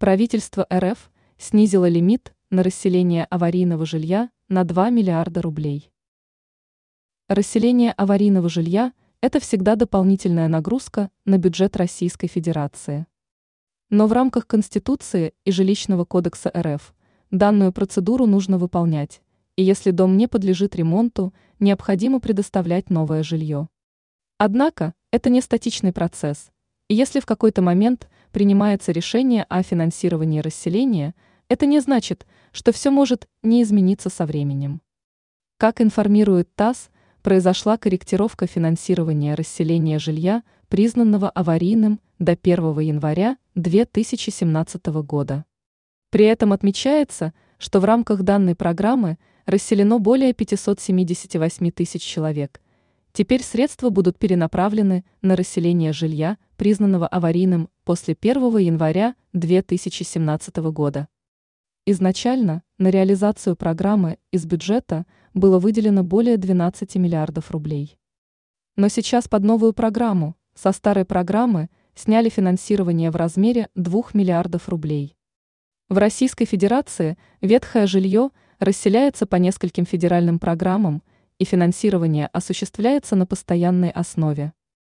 Правительство РФ снизило лимит на расселение аварийного жилья на 2 миллиарда рублей. Расселение аварийного жилья – это всегда дополнительная нагрузка на бюджет Российской Федерации. Но в рамках Конституции и Жилищного кодекса РФ данную процедуру нужно выполнять, и если дом не подлежит ремонту, необходимо предоставлять новое жилье. Однако, это не статичный процесс, если в какой-то момент принимается решение о финансировании расселения, это не значит, что все может не измениться со временем. Как информирует ТАСС, произошла корректировка финансирования расселения жилья, признанного аварийным до 1 января 2017 года. При этом отмечается, что в рамках данной программы расселено более 578 тысяч человек. Теперь средства будут перенаправлены на расселение жилья, признанного аварийным после 1 января 2017 года. Изначально на реализацию программы из бюджета было выделено более 12 миллиардов рублей. Но сейчас под новую программу, со старой программы, сняли финансирование в размере 2 миллиардов рублей. В Российской Федерации ветхое жилье расселяется по нескольким федеральным программам, и финансирование осуществляется на постоянной основе.